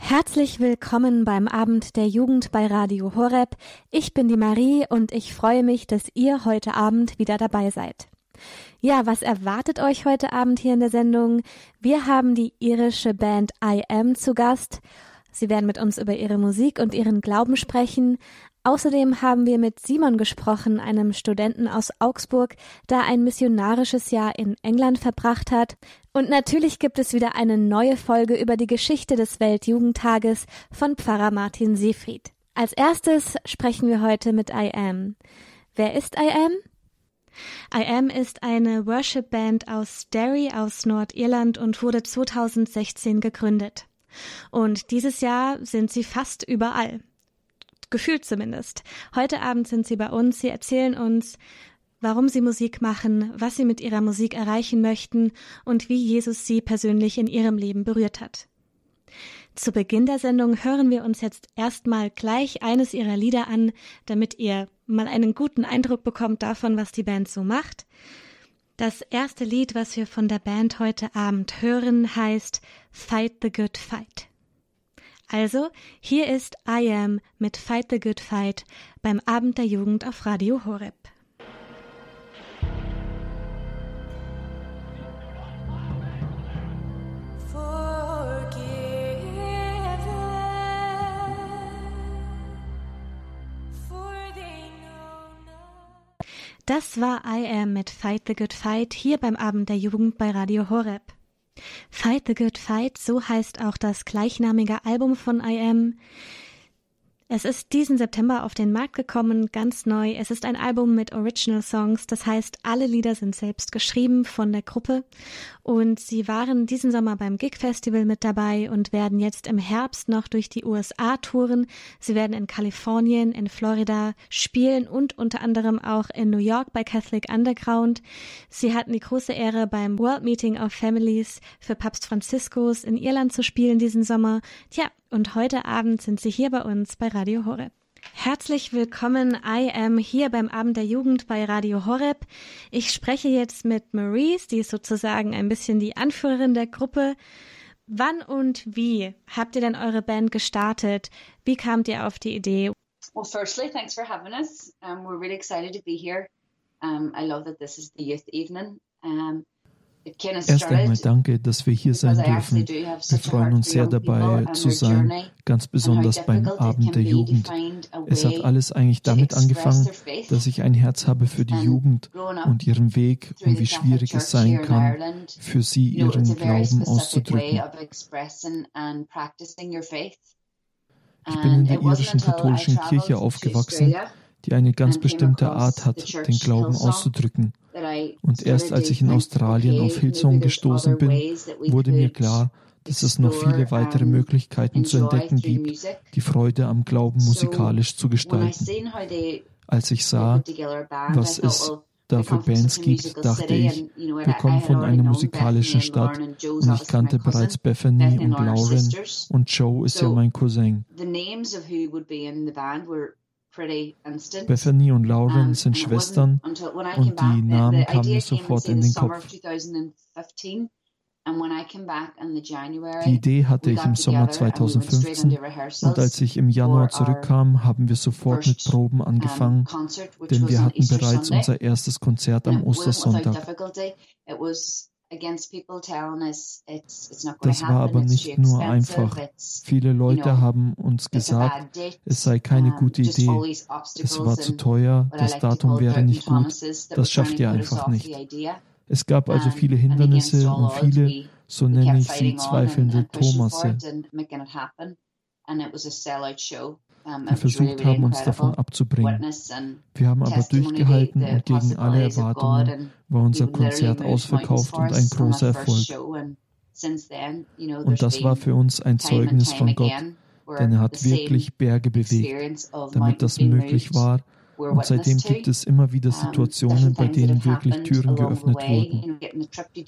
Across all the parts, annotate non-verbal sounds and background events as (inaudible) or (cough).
Herzlich willkommen beim Abend der Jugend bei Radio Horeb. Ich bin die Marie und ich freue mich, dass ihr heute Abend wieder dabei seid. Ja, was erwartet euch heute Abend hier in der Sendung? Wir haben die irische Band I Am zu Gast. Sie werden mit uns über ihre Musik und ihren Glauben sprechen. Außerdem haben wir mit Simon gesprochen, einem Studenten aus Augsburg, der ein missionarisches Jahr in England verbracht hat. Und natürlich gibt es wieder eine neue Folge über die Geschichte des Weltjugendtages von Pfarrer Martin Seefried. Als erstes sprechen wir heute mit I Am. Wer ist I Am? I Am ist eine Worship-Band aus Derry aus Nordirland und wurde 2016 gegründet. Und dieses Jahr sind sie fast überall gefühlt zumindest. Heute Abend sind sie bei uns. Sie erzählen uns, warum sie Musik machen, was sie mit ihrer Musik erreichen möchten und wie Jesus sie persönlich in ihrem Leben berührt hat. Zu Beginn der Sendung hören wir uns jetzt erstmal gleich eines ihrer Lieder an, damit ihr mal einen guten Eindruck bekommt davon, was die Band so macht. Das erste Lied, was wir von der Band heute Abend hören, heißt Fight the Good Fight. Also, hier ist I Am mit Fight the Good Fight beim Abend der Jugend auf Radio Horeb. Das war I Am mit Fight the Good Fight hier beim Abend der Jugend bei Radio Horeb. Fight the Good Fight, so heißt auch das gleichnamige Album von I Am. Es ist diesen September auf den Markt gekommen, ganz neu. Es ist ein Album mit Original Songs, das heißt, alle Lieder sind selbst geschrieben von der Gruppe und sie waren diesen Sommer beim Gig Festival mit dabei und werden jetzt im Herbst noch durch die USA touren. Sie werden in Kalifornien, in Florida spielen und unter anderem auch in New York bei Catholic Underground. Sie hatten die große Ehre, beim World Meeting of Families für Papst Franziskus in Irland zu spielen diesen Sommer. Tja, und heute Abend sind Sie hier bei uns bei Radio Horeb. Herzlich willkommen, I am hier beim Abend der Jugend bei Radio Horeb. Ich spreche jetzt mit Maurice, die ist sozusagen ein bisschen die Anführerin der Gruppe. Wann und wie habt ihr denn eure Band gestartet? Wie kamt ihr auf die Idee? Well, firstly, thanks for having us. Um, we're really excited to be here. Um, I love that this is the youth evening. Um, Erst einmal danke, dass wir hier sein dürfen. Wir freuen uns sehr dabei zu sein, ganz besonders beim Abend der Jugend. Es hat alles eigentlich damit angefangen, dass ich ein Herz habe für die Jugend und ihren Weg und wie schwierig es sein kann, für sie ihren Glauben auszudrücken. Ich bin in der irischen katholischen Kirche aufgewachsen die eine ganz bestimmte Art hat, den Glauben auszudrücken. Und erst als ich in Australien auf Hillsong gestoßen bin, wurde mir klar, dass es noch viele weitere Möglichkeiten zu entdecken gibt, die Freude am Glauben musikalisch zu gestalten. Als ich sah, was es da für Bands gibt, dachte ich, wir kommen von einer musikalischen Stadt und ich kannte bereits Bethany und Lauren und Joe ist ja mein Cousin. Bethany und Lauren sind Schwestern und die Namen kamen mir sofort in den Kopf. Die Idee hatte ich im Sommer 2015 und als ich im Januar zurückkam, haben wir sofort mit Proben angefangen, denn wir hatten bereits unser erstes Konzert am Ostersonntag. Das war aber nicht nur einfach. Viele Leute haben uns gesagt, es sei keine gute Idee. Es war zu teuer, das Datum wäre nicht gut, das schafft ihr einfach nicht. Es gab also viele Hindernisse und viele, so nenne ich sie, zweifelnde Thomasse die versucht haben, uns davon abzubringen. Wir haben aber durchgehalten und gegen alle Erwartungen war unser Konzert ausverkauft und ein großer Erfolg. Und das war für uns ein Zeugnis von Gott, denn er hat wirklich Berge bewegt, damit das möglich war. Und seitdem gibt es immer wieder Situationen, bei denen wirklich Türen geöffnet wurden.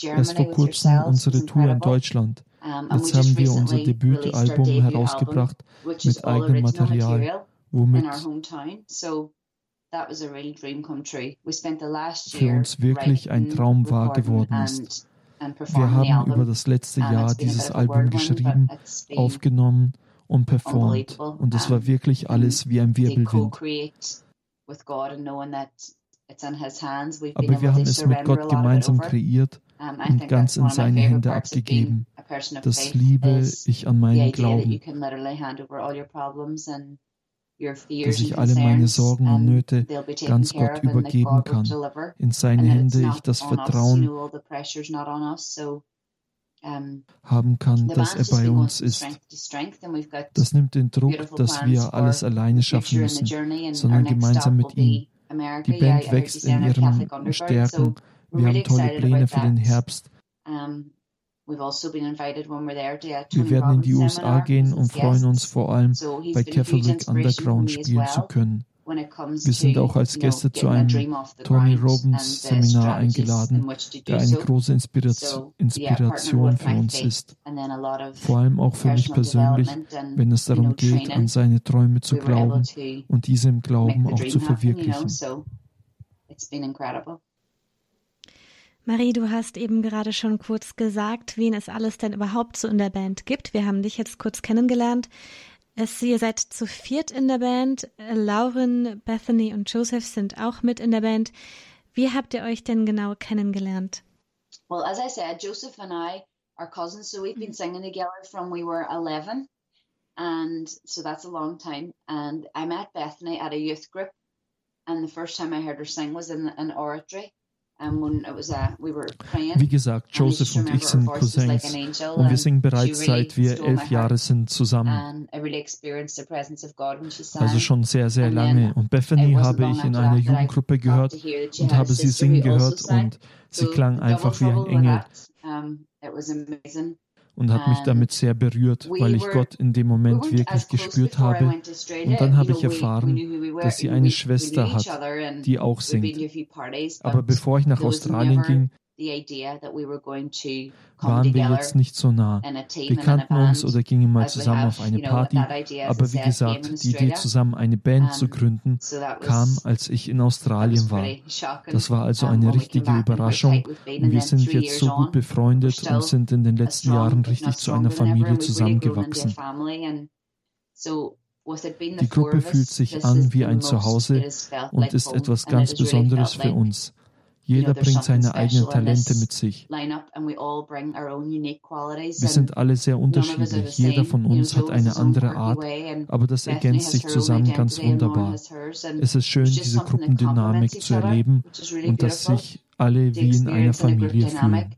Erst vor kurzem unsere Tour in Deutschland. Jetzt haben wir unser Debütalbum herausgebracht mit eigenem Material, womit für uns wirklich ein Traum wahr geworden ist. Wir haben über das letzte Jahr dieses Album geschrieben, aufgenommen und performt. Und es war wirklich alles wie ein Wirbelwind. Aber wir haben es mit Gott gemeinsam kreiert und ganz in seine Hände abgegeben. Das liebe ich an meinen Glauben dass ich alle meine Sorgen und Nöte ganz Gott übergeben kann. In seine Hände ich das Vertrauen haben kann, dass er bei uns ist. Das nimmt den Druck, dass wir alles alleine schaffen müssen, sondern gemeinsam mit ihm. Die Band wächst in ihren Stärken. Wir haben tolle Pläne für den Herbst. Also wir werden in die USA gehen und freuen uns vor allem bei Catholic Underground spielen zu können. Wir sind auch als Gäste zu einem Tony Robbins Seminar eingeladen, der eine große Inspiration für uns ist. Vor allem auch für mich persönlich, wenn es darum geht, an seine Träume zu glauben und diese im Glauben auch zu verwirklichen. Marie, du hast eben gerade schon kurz gesagt, wen es alles denn überhaupt so in der Band gibt. Wir haben dich jetzt kurz kennengelernt. Es, ihr seid zu viert in der Band. Lauren, Bethany und Joseph sind auch mit in der Band. Wie habt ihr euch denn genau kennengelernt? Well, as I said, Joseph and I are cousins, so we've been singing together from we were 11. And so that's a long time. And I met Bethany at a youth group. And the first time I heard her sing was in an oratory. Wie gesagt, Joseph und ich sind Cousins. und wir singen bereits seit wir elf Jahre sind zusammen. Also schon sehr, sehr lange. Und Bethany habe ich in einer Jugendgruppe gehört und habe sie singen gehört und sie klang einfach wie ein Engel und hat mich damit sehr berührt, weil ich Gott in dem Moment wirklich gespürt habe. Und dann habe ich erfahren, dass sie eine Schwester hat, die auch singt. Aber bevor ich nach Australien ging, waren wir jetzt nicht so nah. Wir kannten uns oder gingen mal zusammen auf eine Party, aber wie gesagt, die Idee zusammen eine Band zu gründen kam, als ich in Australien war. Das war also eine richtige Überraschung und wir sind jetzt so gut befreundet und sind in den letzten Jahren richtig zu einer Familie zusammengewachsen. Die Gruppe fühlt sich an wie ein Zuhause und ist etwas ganz Besonderes für uns. Jeder bringt seine eigenen Talente mit sich. Wir sind alle sehr unterschiedlich. Jeder von uns hat eine andere Art, aber das ergänzt sich zusammen ganz wunderbar. Es ist schön, diese Gruppendynamik zu erleben und dass sich alle wie in einer Familie fühlen.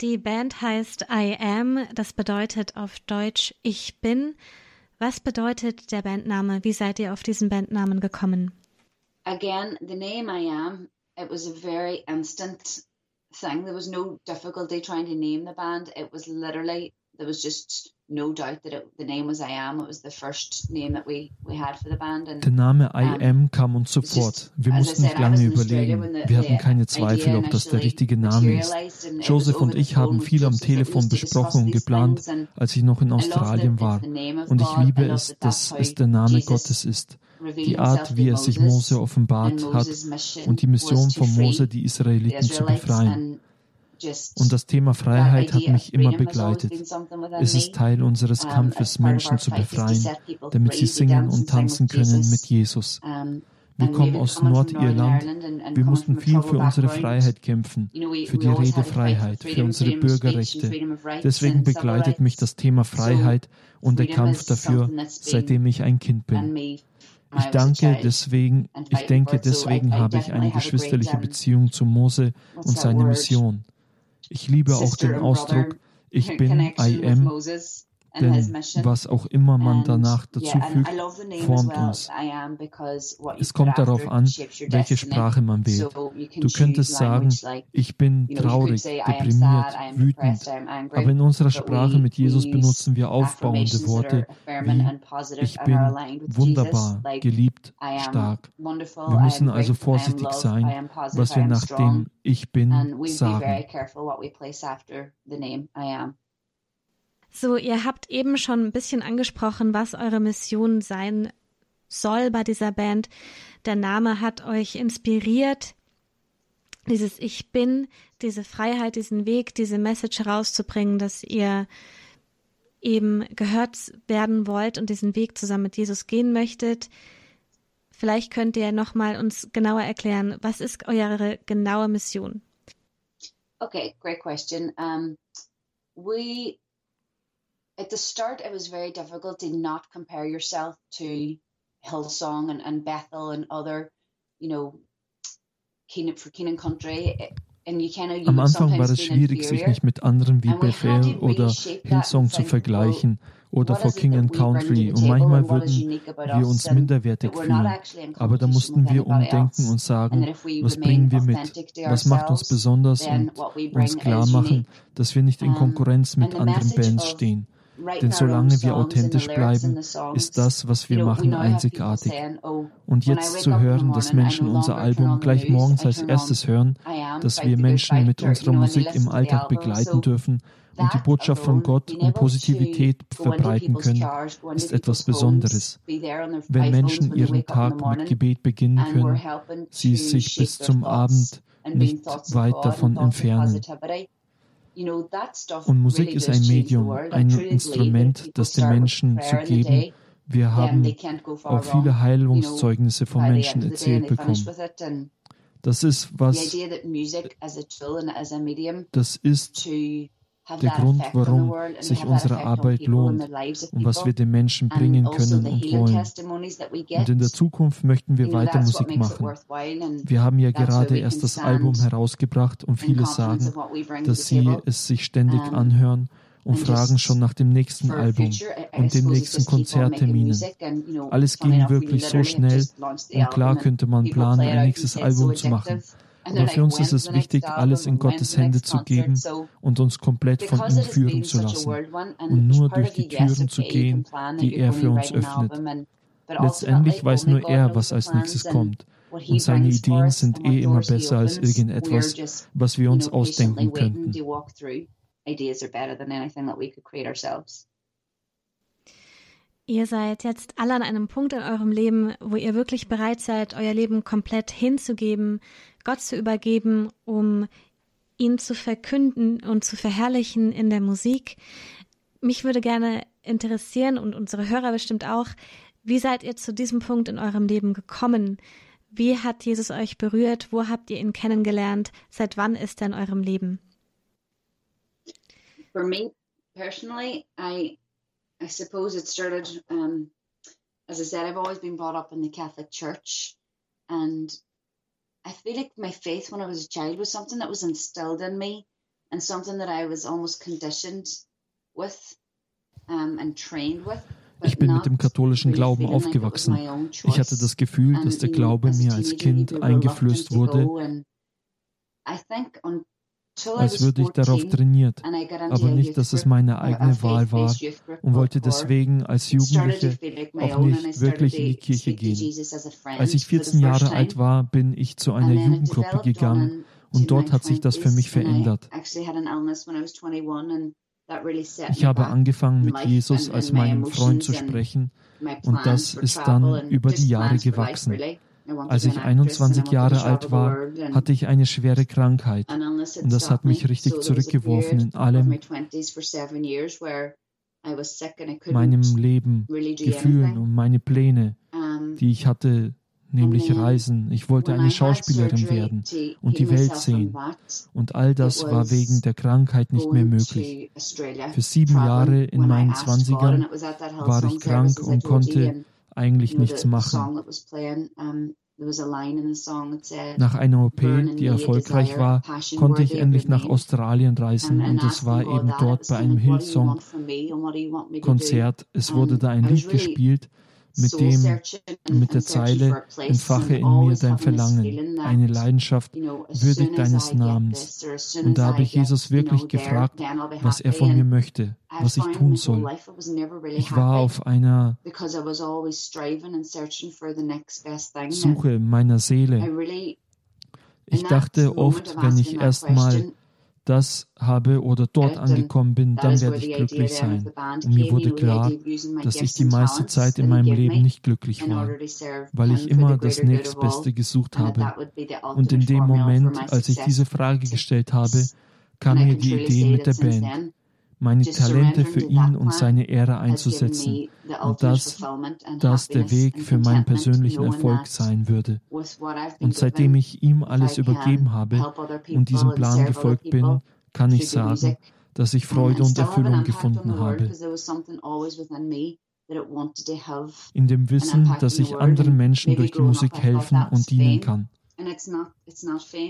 Die Band heißt I Am, das bedeutet auf Deutsch Ich bin. Was bedeutet der Bandname? Wie seid ihr auf diesen Bandnamen gekommen? Again, the name I am, it was a very instant thing. There was no difficulty trying to name the band. It was literally there was just no doubt that it, the name was I Am. It was the first name that we, we had for the band. And, Der Name I um, Am kam uns sofort. Wir mussten nicht lange überlegen. Wir hatten keine Zweifel, ob das der richtige Name ist. Joseph und ich haben viel am Telefon besprochen und geplant, als ich noch in Australien war. Und ich liebe es, dass es der Name Gottes ist die Art, wie er sich Mose offenbart hat und die Mission von Mose, die Israeliten zu befreien. Und das Thema Freiheit hat mich immer begleitet. Es ist Teil unseres Kampfes, Menschen zu befreien, damit sie singen und tanzen können mit Jesus. Wir kommen aus Nordirland. Wir mussten viel für unsere Freiheit kämpfen, für die Redefreiheit, für unsere Bürgerrechte. Deswegen begleitet mich das Thema Freiheit und der Kampf dafür, seitdem ich ein Kind bin. Ich danke deswegen, ich denke, deswegen habe ich eine geschwisterliche Beziehung zu Mose und seine Mission. Ich liebe auch den Ausdruck, ich bin I am, denn was auch immer man danach dazu fügt, formt uns. Es kommt darauf an, welche Sprache man wählt. Du könntest sagen, ich bin traurig, deprimiert, wütend. Aber in unserer Sprache mit Jesus benutzen wir aufbauende Worte wie ich bin wunderbar, geliebt, stark. Wir müssen also vorsichtig sein, was wir nach dem Ich bin sagen. So, ihr habt eben schon ein bisschen angesprochen, was eure Mission sein soll bei dieser Band. Der Name hat euch inspiriert. dieses Ich bin, diese Freiheit, diesen Weg, diese Message herauszubringen, dass ihr eben gehört werden wollt und diesen Weg zusammen mit Jesus gehen möchtet. Vielleicht könnt ihr nochmal uns genauer erklären, was ist eure genaue Mission? Okay, great question. Um, we, at the start, it was very difficult to not compare yourself to Hillsong and, and Bethel and other, you know, Keenan, for Keenan Country. Am Anfang war es schwierig, sich nicht mit anderen wie Bethel oder Hillsong zu vergleichen oder vor King and Country und manchmal würden wir uns minderwertig fühlen. Aber da mussten wir umdenken und sagen, was bringen wir mit? Was macht uns besonders und uns klar machen, dass wir nicht in Konkurrenz mit anderen Bands stehen. Denn solange wir authentisch bleiben, ist das, was wir machen, einzigartig. Oh, Und jetzt zu hören, dass Menschen unser Album gleich morgens als erstes hören, dass wir Menschen mit unserer Musik im Alltag begleiten dürfen und die Botschaft von Gott und Positivität verbreiten können, ist etwas Besonderes. Wenn Menschen ihren Tag mit Gebet beginnen können, sie sich bis zum Abend nicht weit davon entfernen. Und Musik ist ein Medium, ein Instrument, das den Menschen zu geben. Wir haben auch viele Heilungszeugnisse von Menschen erzählt bekommen. Das ist was, das ist der Grund, warum sich unsere Arbeit lohnt und was wir den Menschen bringen also können und wollen. Und in der Zukunft möchten wir weiter Musik machen. Wir haben ja gerade erst das Album herausgebracht und viele sagen, dass sie es sich ständig anhören und fragen schon nach dem nächsten Album und den nächsten Konzertterminen. Alles ging wirklich so schnell und klar könnte man planen, ein nächstes Album zu machen. Aber für uns ist es wichtig, alles in Gottes Hände zu geben und uns komplett von ihm führen zu lassen und nur durch die Türen zu gehen, die er für uns öffnet. Letztendlich weiß nur er, was als nächstes kommt. Und seine Ideen sind eh immer besser als irgendetwas, was wir uns ausdenken könnten. Ihr seid jetzt alle an einem Punkt in eurem Leben, wo ihr wirklich bereit seid, euer Leben komplett hinzugeben, Gott zu übergeben, um ihn zu verkünden und zu verherrlichen in der Musik. Mich würde gerne interessieren und unsere Hörer bestimmt auch, wie seid ihr zu diesem Punkt in eurem Leben gekommen? Wie hat Jesus euch berührt? Wo habt ihr ihn kennengelernt? Seit wann ist er in eurem Leben? For me personally, I I suppose it started um, as I said, I've always been brought up in the Catholic Church and I feel like my faith when I was a child was something that was instilled in me and something that I was almost conditioned with um, and trained with. Ich bin mit dem katholischen Glauben aufgewachsen. Ich hatte das Gefühl, dass der Glaube mir als Kind eingeflößt wurde als würde ich darauf trainiert, aber nicht, dass es meine eigene Wahl war und wollte deswegen als Jugendliche auch nicht wirklich in die Kirche gehen. Als ich 14 Jahre alt war, bin ich zu einer Jugendgruppe gegangen und dort hat sich das für mich verändert. Ich habe angefangen mit Jesus als meinem Freund zu sprechen. und das ist dann über die Jahre gewachsen. Als ich 21 Jahre alt war, hatte ich eine schwere Krankheit. und das hat mich richtig zurückgeworfen in allem, meinem Leben, Gefühlen und meine Pläne, die ich hatte, nämlich Reisen. Ich wollte eine Schauspielerin werden und die Welt sehen. Und all das war wegen der Krankheit nicht mehr möglich. Für sieben Jahre in meinen Zwanzigern war ich krank und konnte eigentlich nichts machen. Nach einer OP, die erfolgreich war, konnte ich endlich nach Australien reisen und es war eben dort bei einem Hillsong-Konzert. Es wurde da ein Lied gespielt, mit dem, mit der Zeile, entfache in mir dein Verlangen, eine Leidenschaft würdig deines Namens. Und da habe ich Jesus wirklich gefragt, was er von mir möchte, was ich tun soll. Ich war auf einer Suche meiner Seele. Ich dachte oft, wenn ich erstmal das habe oder dort angekommen bin, dann werde ich glücklich sein. Und mir wurde klar, dass ich die meiste Zeit in meinem Leben nicht glücklich war, weil ich immer das nächstbeste gesucht habe. Und in dem Moment, als ich diese Frage gestellt habe, kam mir die Idee mit der Band meine Talente für ihn und seine Ehre einzusetzen und dass das der Weg für meinen persönlichen Erfolg sein würde. Und seitdem ich ihm alles übergeben habe und diesem Plan gefolgt bin, kann ich sagen, dass ich Freude und Erfüllung gefunden habe. In dem Wissen, dass ich anderen Menschen durch die Musik helfen und dienen kann.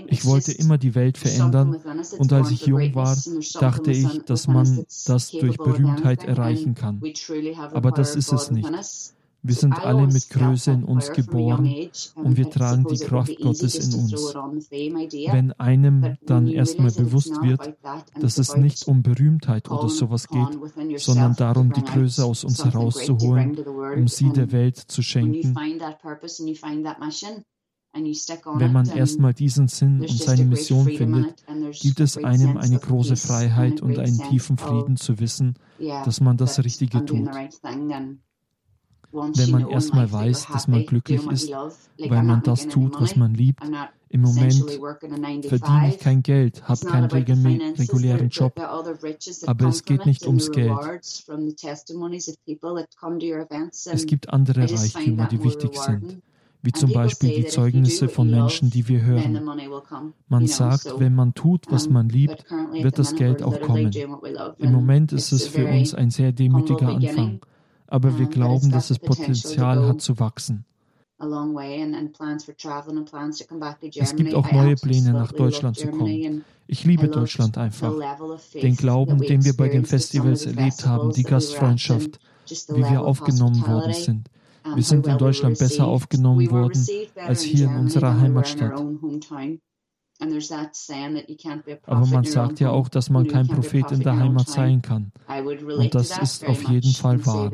Ich wollte immer die Welt verändern und als ich jung war, dachte ich, dass man das durch Berühmtheit erreichen kann. Aber das ist es nicht. Wir sind alle mit Größe in uns geboren und wir tragen die Kraft Gottes in uns. Wenn einem dann erstmal bewusst wird, dass es nicht um Berühmtheit oder sowas geht, sondern darum, die Größe aus uns herauszuholen, um sie der Welt zu schenken, wenn man erstmal diesen Sinn und seine Mission findet, gibt es einem eine große Freiheit und einen tiefen Frieden zu wissen, dass man das Richtige tut. Wenn man erstmal weiß, dass man glücklich ist, weil man das tut, was man liebt, im Moment verdiene ich kein Geld, habe keinen regulären Job, aber es geht nicht ums Geld. Es gibt andere Reichtümer, die wichtig sind wie zum Beispiel die Zeugnisse von Menschen, die wir hören. Man sagt, wenn man tut, was man liebt, wird das Geld auch kommen. Im Moment ist es für uns ein sehr demütiger Anfang, aber wir glauben, dass es Potenzial hat zu wachsen. Es gibt auch neue Pläne, nach Deutschland zu kommen. Ich liebe Deutschland einfach. Den Glauben, den wir bei den Festivals erlebt haben, die Gastfreundschaft, wie wir aufgenommen worden sind. Wir sind in Deutschland besser aufgenommen worden als hier in unserer Heimatstadt. Aber man sagt ja auch, dass man kein Prophet in der Heimat sein kann. Und das ist auf jeden Fall wahr.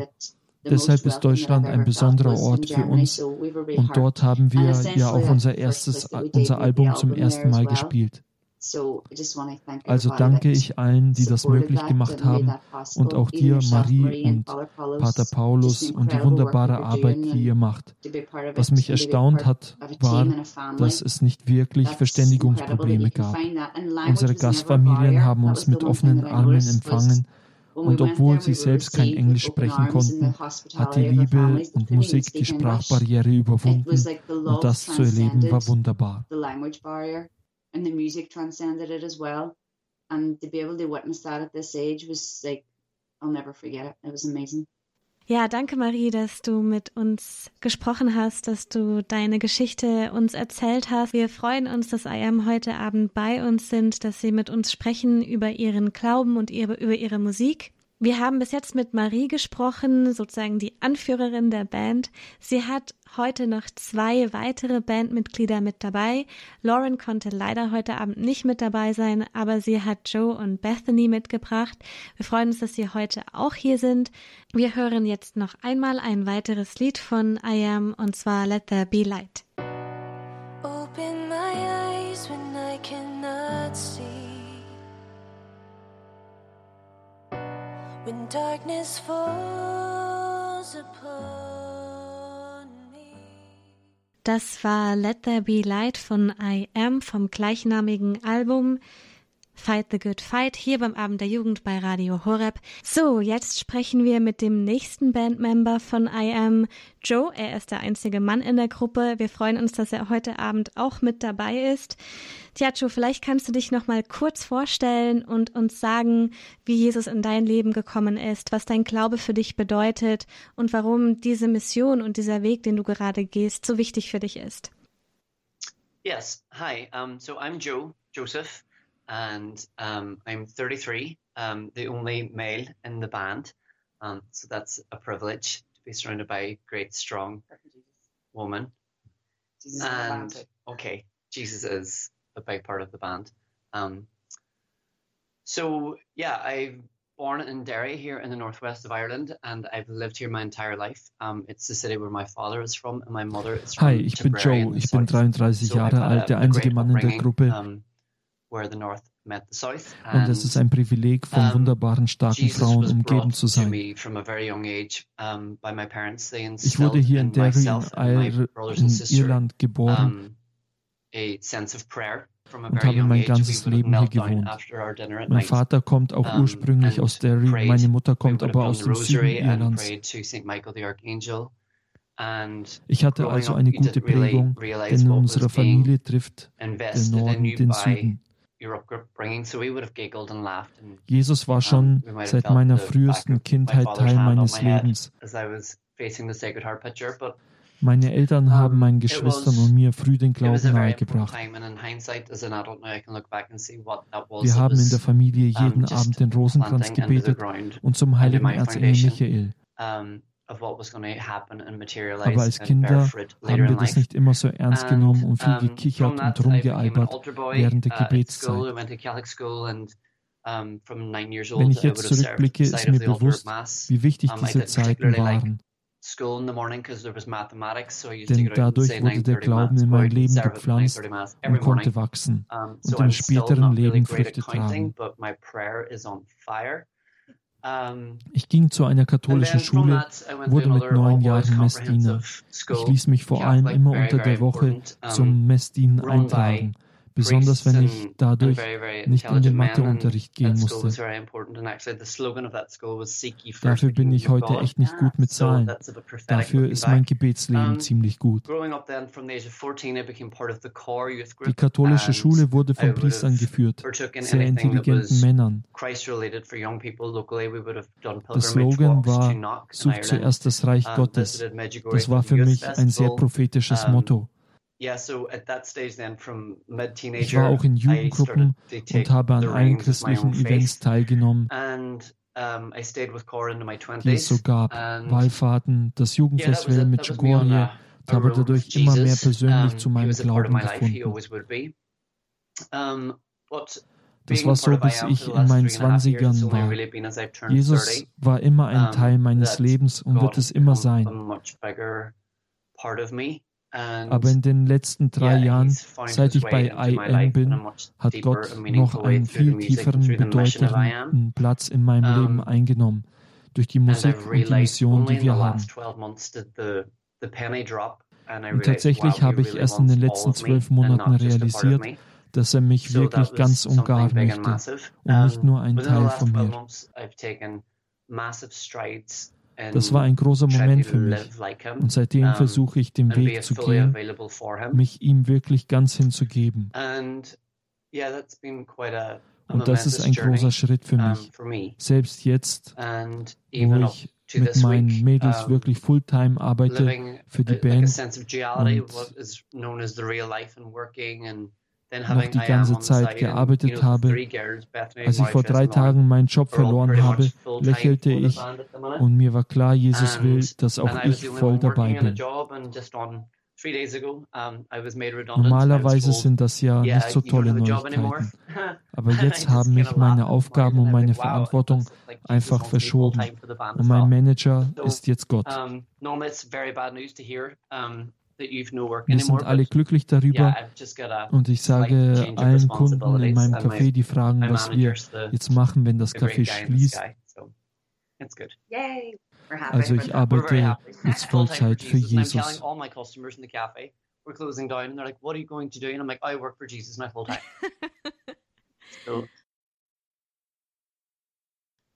Deshalb ist Deutschland ein besonderer Ort für uns und dort haben wir ja auch unser erstes, unser Album zum ersten Mal gespielt. Also danke ich allen, die das möglich gemacht haben. und auch dir, Marie und Pater Paulus und die wunderbare Arbeit, die ihr macht. Was mich erstaunt hat, war, dass es nicht wirklich Verständigungsprobleme gab. Unsere Gastfamilien haben uns mit offenen Armen empfangen. und obwohl sie selbst kein Englisch sprechen konnten, hat die Liebe und Musik die Sprachbarriere überwunden. und das zu erleben war wunderbar and the music transcended it as well. And to be able to witness that at this age was like, I'll never forget it. It was amazing. Ja, danke Marie, dass du mit uns gesprochen hast, dass du deine Geschichte uns erzählt hast. Wir freuen uns, dass IAM heute Abend bei uns sind, dass sie mit uns sprechen über ihren Glauben und über ihre Musik. Wir haben bis jetzt mit Marie gesprochen, sozusagen die Anführerin der Band. Sie hat heute noch zwei weitere Bandmitglieder mit dabei. Lauren konnte leider heute Abend nicht mit dabei sein, aber sie hat Joe und Bethany mitgebracht. Wir freuen uns, dass sie heute auch hier sind. Wir hören jetzt noch einmal ein weiteres Lied von I Am und zwar Let There Be Light. When darkness falls upon me. Das war Let There Be Light von I Am vom gleichnamigen Album. Fight the Good Fight hier beim Abend der Jugend bei Radio Horeb. So, jetzt sprechen wir mit dem nächsten Bandmember von I Am, Joe. Er ist der einzige Mann in der Gruppe. Wir freuen uns, dass er heute Abend auch mit dabei ist. Tja, Joe, vielleicht kannst du dich noch mal kurz vorstellen und uns sagen, wie Jesus in dein Leben gekommen ist, was dein Glaube für dich bedeutet und warum diese Mission und dieser Weg, den du gerade gehst, so wichtig für dich ist. Yes, hi. Um, so I'm Joe, Joseph. And um, I'm 33, um, the only male in the band. Um, so that's a privilege to be surrounded by a great, strong woman. Jesus and okay, Jesus is a big part of the band. Um, so yeah, I'm born in Derry here in the northwest of Ireland and I've lived here my entire life. Um, it's the city where my father is from and my mother is from. Hi, ich bin Joe, ich bin 33 Jahre alt, der einzige Mann in der Gruppe. Where the north Und es ist ein Privileg, von wunderbaren, starken Frauen umgeben zu sein. Ich wurde hier in Derry in Irland geboren und habe mein ganzes Leben hier gewohnt. Mein Vater kommt auch ursprünglich aus Derry, meine Mutter kommt aber aus dem Süden Irlands. Ich hatte also eine gute Prägung, denn in unserer Familie trifft der Norden den Süden. Jesus war schon seit meiner frühesten Kindheit Teil meines Lebens. Meine Eltern haben meinen Geschwistern und mir früh den Glauben nahegebracht. Wir haben in der Familie jeden Abend den Rosenkranz gebetet und zum heiligen Erzengel Michael. Aber als Kinder haben wir das nicht immer so ernst genommen und viel gekichert und rumgealbert während der uh, Gebetszeit. Wenn ich jetzt zurückblicke, ist mir bewusst, wie wichtig diese Zeiten waren. Denn dadurch wurde der Glauben in mein Leben gepflanzt und konnte wachsen und im späteren Leben Früchte tragen. Ich ging zu einer katholischen Schule, wurde mit neun Jahren Messdiener. Ich ließ mich vor allem immer unter der Woche zum Messdienen eintragen besonders wenn ich dadurch nicht in den Matheunterricht gehen musste. Dafür bin ich heute echt nicht gut mit Zahlen. Dafür ist mein Gebetsleben ziemlich gut. Die katholische Schule wurde von Priestern geführt, sehr intelligenten Männern. Der Slogan war, such zuerst das Reich Gottes. Das war für mich ein sehr prophetisches Motto. Ich war auch in Jugendgruppen und habe an allen christlichen Events teilgenommen, die es so gab. Wallfahrten, das Jugendfestival mit Chigorie. Ich habe dadurch immer mehr persönlich zu meinem Glauben gefunden. Das war so, bis ich in meinen Zwanzigern war. Jesus war immer ein Teil meines Lebens und wird es immer sein. Aber in den letzten drei Jahren, seit ich bei IM bin, hat Gott noch einen viel tieferen, bedeutenden Platz in meinem Leben eingenommen, durch die Musik und die Mission, die wir haben. Und tatsächlich habe ich erst in den letzten zwölf Monaten realisiert, dass er mich wirklich ganz und gar möchte und nicht nur ein Teil von mir. Das war ein großer Moment für mich. Und seitdem versuche ich, den Weg zu gehen, mich ihm wirklich ganz hinzugeben. Und das ist ein großer Schritt für mich. Selbst jetzt, wo ich mit meinen Mädels wirklich Fulltime arbeite für die Band und noch die ganze Zeit gearbeitet habe. Als ich vor drei Tagen meinen Job verloren habe, lächelte ich und mir war klar, Jesus will, dass auch ich voll dabei bin. Normalerweise sind das ja nicht so tolle Neuigkeiten. (laughs) Aber jetzt haben mich meine Aufgaben und meine Verantwortung einfach verschoben. Und mein Manager ist jetzt Gott. Wir sind alle glücklich darüber und ich sage allen Kunden in meinem Café, die fragen, was wir jetzt machen, wenn das Café schließt. Also ich arbeite jetzt Vollzeit für Jesus. We're closing down, and they're like, "What are you going to do?" And I'm like, "I work for Jesus now full time." (laughs) so,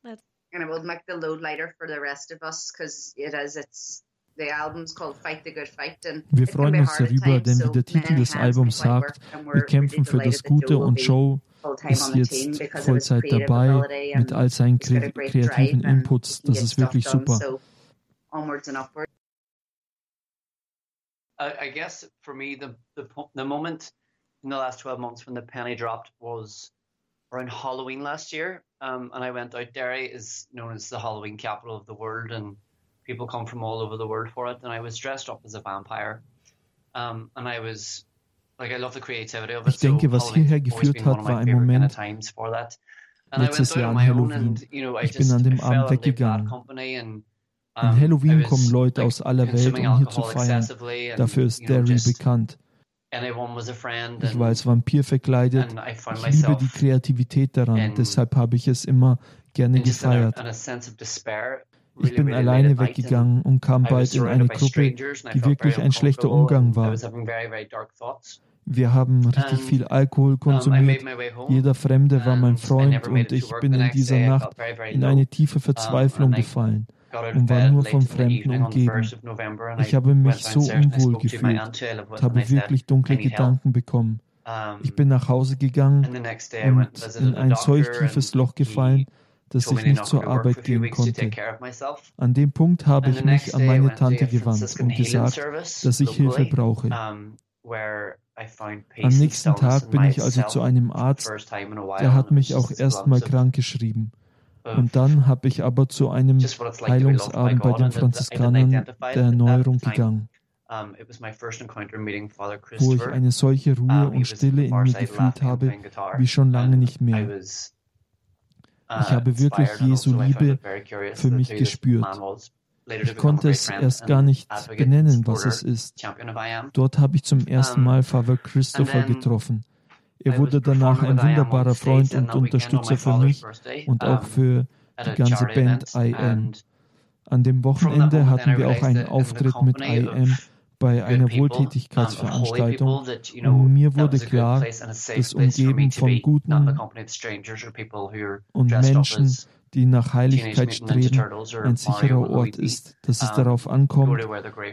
and it will make the load lighter for the rest of us because it is it's wir freuen uns darüber, denn wie der Titel des Albums sagt, wir kämpfen für das Gute und Joe ist jetzt Vollzeit dabei mit all seinen kreativen Inputs. Das ist wirklich super. I guess for me, the, the, the moment in the last 12 months when the penny dropped was around Halloween last year. Um, and I went out. Derry is known as the Halloween capital of the world. And people come from all over the world for it. And I was dressed up as a vampire. Um, and I was like, I love the creativity of it. Ich denke, was hierher geführt hat, war ein Moment letztes Jahr an Halloween. Ich bin an dem Abend weggegangen. An Halloween kommen Leute aus aller Welt, um hier zu feiern. Dafür ist Derry bekannt. Ich war als Vampir verkleidet. Ich liebe die Kreativität daran. Deshalb habe ich es immer gerne gefeiert. Ich bin alleine weggegangen und kam bald in eine Gruppe, die wirklich ein schlechter Umgang war. Wir haben richtig viel Alkohol konsumiert. Jeder Fremde war mein Freund und ich bin in dieser Nacht in eine tiefe Verzweiflung gefallen und war nur von Fremden umgeben. Ich habe mich so unwohl gefühlt und habe wirklich dunkle Gedanken bekommen. Ich bin nach Hause gegangen und in ein solch tiefes Loch gefallen, dass ich nicht zur Arbeit gehen konnte. An dem Punkt habe ich mich an meine Tante gewandt und gesagt, dass ich Hilfe brauche. Am nächsten Tag bin ich also zu einem Arzt, der hat mich auch erstmal krank geschrieben. Und dann habe ich aber zu einem Heilungsabend bei den Franziskanern der Erneuerung gegangen, wo ich eine solche Ruhe und Stille in mir gefühlt habe wie schon lange nicht mehr. Ich habe wirklich Jesu Liebe für mich gespürt. Ich konnte es erst gar nicht benennen, was es ist. Dort habe ich zum ersten Mal Father Christopher getroffen. Er wurde danach ein wunderbarer Freund und Unterstützer für mich und auch für die ganze Band IM. An dem Wochenende hatten wir auch einen Auftritt mit IM bei einer Wohltätigkeitsveranstaltung und mir wurde klar, dass umgeben von guten und Menschen, die nach Heiligkeit streben, ein sicherer Ort ist, dass es darauf ankommt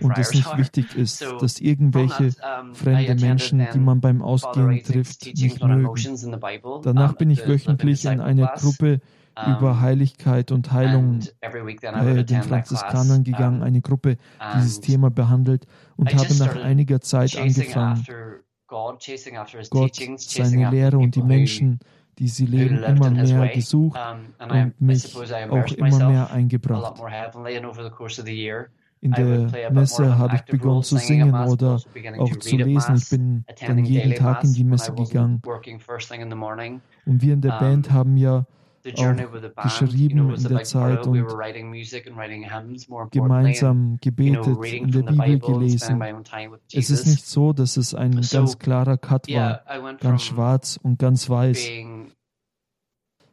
und es nicht wichtig (laughs) ist, dass irgendwelche fremde Menschen, die man beim Ausgehen trifft, nicht mögen. Danach bin ich wöchentlich in einer Gruppe über Heiligkeit und Heilung bei den Franziskanern gegangen, eine Gruppe, die dieses Thema behandelt und habe nach einiger Zeit angefangen, Gott, seine Lehre und die Menschen, die sie leben, immer mehr gesucht und mich auch immer mehr eingebracht. In der Messe habe ich begonnen zu singen oder auch zu lesen. Ich bin dann jeden Tag in die Messe gegangen. Und wir in der Band haben ja auch geschrieben in der Zeit und gemeinsam gebetet, in der Bibel gelesen. Es ist nicht so, dass es ein ganz klarer Cut war, ganz schwarz und ganz weiß.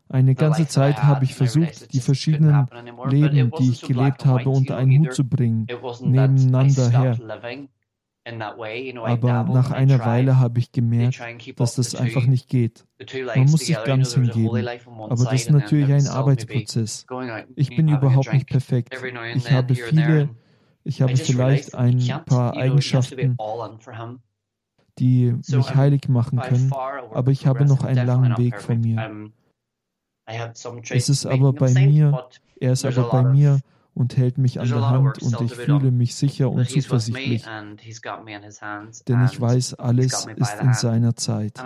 Eine ganze Zeit habe ich versucht, die verschiedenen Leben, die ich gelebt habe, unter einen Hut zu bringen, nebeneinander her. Aber nach einer Weile habe ich gemerkt, dass das einfach nicht geht. Man muss sich ganz hingeben. Aber das ist natürlich ein Arbeitsprozess. Ich bin überhaupt nicht perfekt. Ich habe viele, ich habe vielleicht ein paar Eigenschaften, die mich heilig machen können, aber ich habe noch einen langen Weg vor mir. Es ist aber bei mir, er ist aber bei mir und hält mich an der Hand und ich fühle mich sicher und zuversichtlich, denn ich weiß, alles ist in seiner Zeit.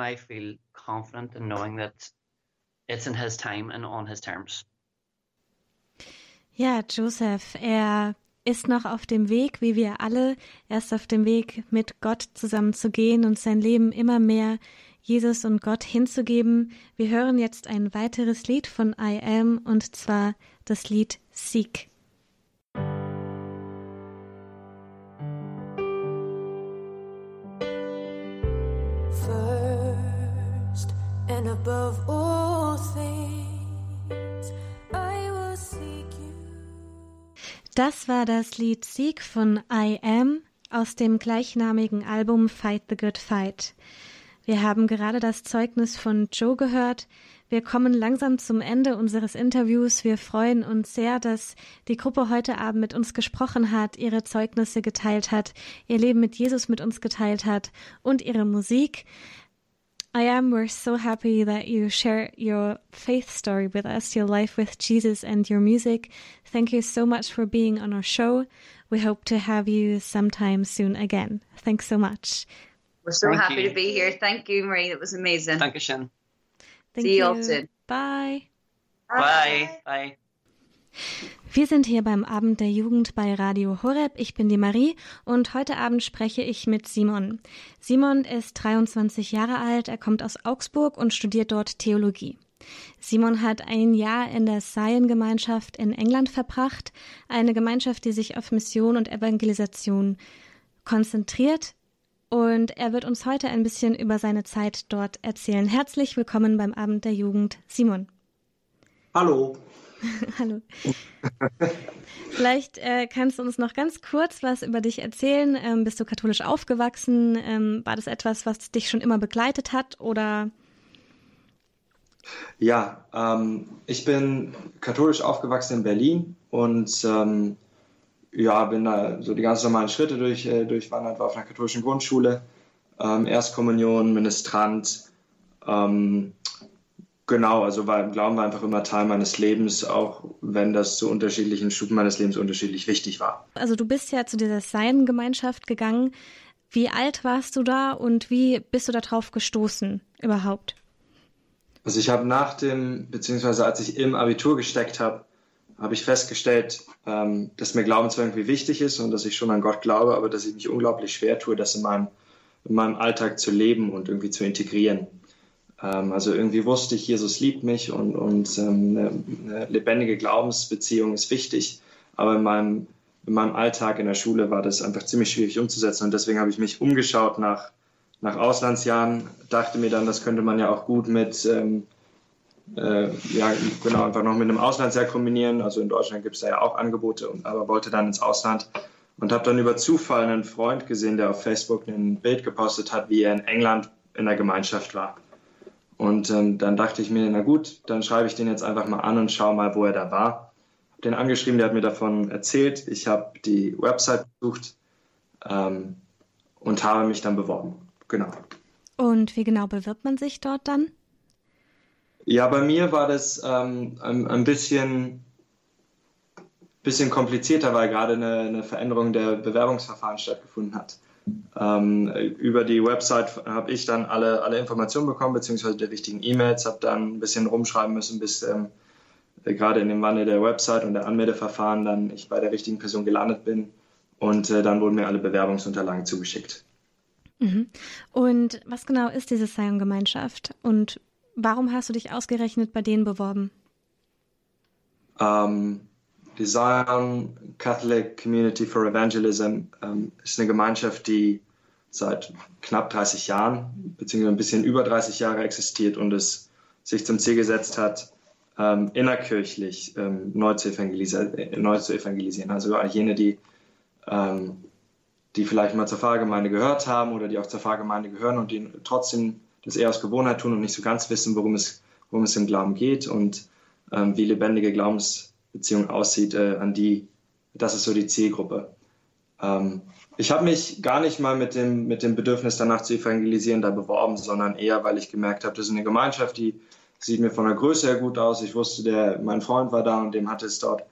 Ja, Joseph, er ist noch auf dem Weg, wie wir alle, er ist auf dem Weg, mit Gott zusammen zu gehen und sein Leben immer mehr Jesus und Gott hinzugeben. Wir hören jetzt ein weiteres Lied von I Am und zwar das Lied Seek. Das war das Lied Sieg von I Am aus dem gleichnamigen Album Fight the Good Fight. Wir haben gerade das Zeugnis von Joe gehört. Wir kommen langsam zum Ende unseres Interviews. Wir freuen uns sehr, dass die Gruppe heute Abend mit uns gesprochen hat, ihre Zeugnisse geteilt hat, ihr Leben mit Jesus mit uns geteilt hat und ihre Musik. I am. We're so happy that you share your faith story with us, your life with Jesus, and your music. Thank you so much for being on our show. We hope to have you sometime soon again. Thanks so much. We're so Thank happy you. to be here. Thank you, Marie. That was amazing. Dankeschön. Thank See you all soon. Bye. Bye. Bye. Bye. Wir sind hier beim Abend der Jugend bei Radio Horeb. Ich bin die Marie und heute Abend spreche ich mit Simon. Simon ist 23 Jahre alt, er kommt aus Augsburg und studiert dort Theologie. Simon hat ein Jahr in der Zion-Gemeinschaft in England verbracht, eine Gemeinschaft, die sich auf Mission und Evangelisation konzentriert und er wird uns heute ein bisschen über seine Zeit dort erzählen. Herzlich willkommen beim Abend der Jugend, Simon. Hallo. (laughs) Hallo. (laughs) Vielleicht äh, kannst du uns noch ganz kurz was über dich erzählen. Ähm, bist du katholisch aufgewachsen? Ähm, war das etwas, was dich schon immer begleitet hat oder? Ja, ähm, ich bin katholisch aufgewachsen in Berlin und ähm, ja, bin da so die ganz normalen Schritte durch, äh, durchwandert, war auf einer katholischen Grundschule, ähm, Erstkommunion, Ministrant, ähm, Genau, also war, Glauben war einfach immer Teil meines Lebens, auch wenn das zu unterschiedlichen Stufen meines Lebens unterschiedlich wichtig war. Also du bist ja zu dieser Sein-Gemeinschaft gegangen. Wie alt warst du da und wie bist du darauf gestoßen überhaupt? Also ich habe nach dem, beziehungsweise als ich im Abitur gesteckt habe, habe ich festgestellt, ähm, dass mir Glauben zwar irgendwie wichtig ist und dass ich schon an Gott glaube, aber dass ich mich unglaublich schwer tue, das in meinem, in meinem Alltag zu leben und irgendwie zu integrieren. Ähm, also irgendwie wusste ich, Jesus liebt mich und, und ähm, eine, eine, lebendige Glaubensbeziehung ist wichtig. Aber in meinem, in meinem Alltag in der Schule war das einfach ziemlich schwierig umzusetzen. Und deswegen habe ich mich umgeschaut nach, nach Auslandsjahren, dachte mir dann, das könnte man ja auch gut mit, ähm, äh, ja, genau, einfach noch mit einem Auslandsjahr kombinieren. Also in Deutschland gibt es da ja auch Angebote, und, aber wollte dann ins Ausland und habe dann über Zufall einen Freund gesehen, der auf Facebook ein Bild gepostet hat, wie er in England in der Gemeinschaft war. Und ähm, dann dachte ich mir, na gut, dann schreibe ich den jetzt einfach mal an und schaue mal, wo er da war. Hab den angeschrieben, der hat mir davon erzählt. Ich habe die Website besucht ähm, und habe mich dann beworben. Genau. Und wie genau bewirbt man sich dort dann? Ja, bei mir war das ähm, ein, ein, bisschen, bisschen komplizierter, weil gerade eine, eine Veränderung der Bewerbungsverfahren stattgefunden hat. Ähm, über die Website habe ich dann alle, alle Informationen bekommen, beziehungsweise die wichtigen E-Mails, habe dann ein bisschen rumschreiben müssen, bis ähm, gerade in dem Wandel der Website und der Anmeldeverfahren dann ich bei der richtigen Person gelandet bin und äh, dann wurden mir alle Bewerbungsunterlagen zugeschickt. Mhm. Und was genau ist diese Zion-Gemeinschaft und warum hast du dich ausgerechnet bei denen beworben? Ähm, die Zion Catholic Community for Evangelism ähm, ist eine Gemeinschaft, die seit knapp 30 Jahren, beziehungsweise ein bisschen über 30 Jahre existiert und es sich zum Ziel gesetzt hat, ähm, innerkirchlich ähm, neu, zu äh, neu, zu evangelisieren. Also jene, die, ähm, die vielleicht mal zur Pfarrgemeinde gehört haben oder die auch zur Pfarrgemeinde gehören und die trotzdem das eher aus Gewohnheit tun und nicht so ganz wissen, worum es, worum es im Glauben geht und ähm, wie lebendige Glaubens Beziehung aussieht, äh, an die, das ist so die Zielgruppe. Ähm, ich habe mich gar nicht mal mit dem, mit dem Bedürfnis danach zu evangelisieren da beworben, sondern eher, weil ich gemerkt habe, das ist eine Gemeinschaft, die sieht mir von der Größe her gut aus. Ich wusste, der, mein Freund war da und dem hat es dort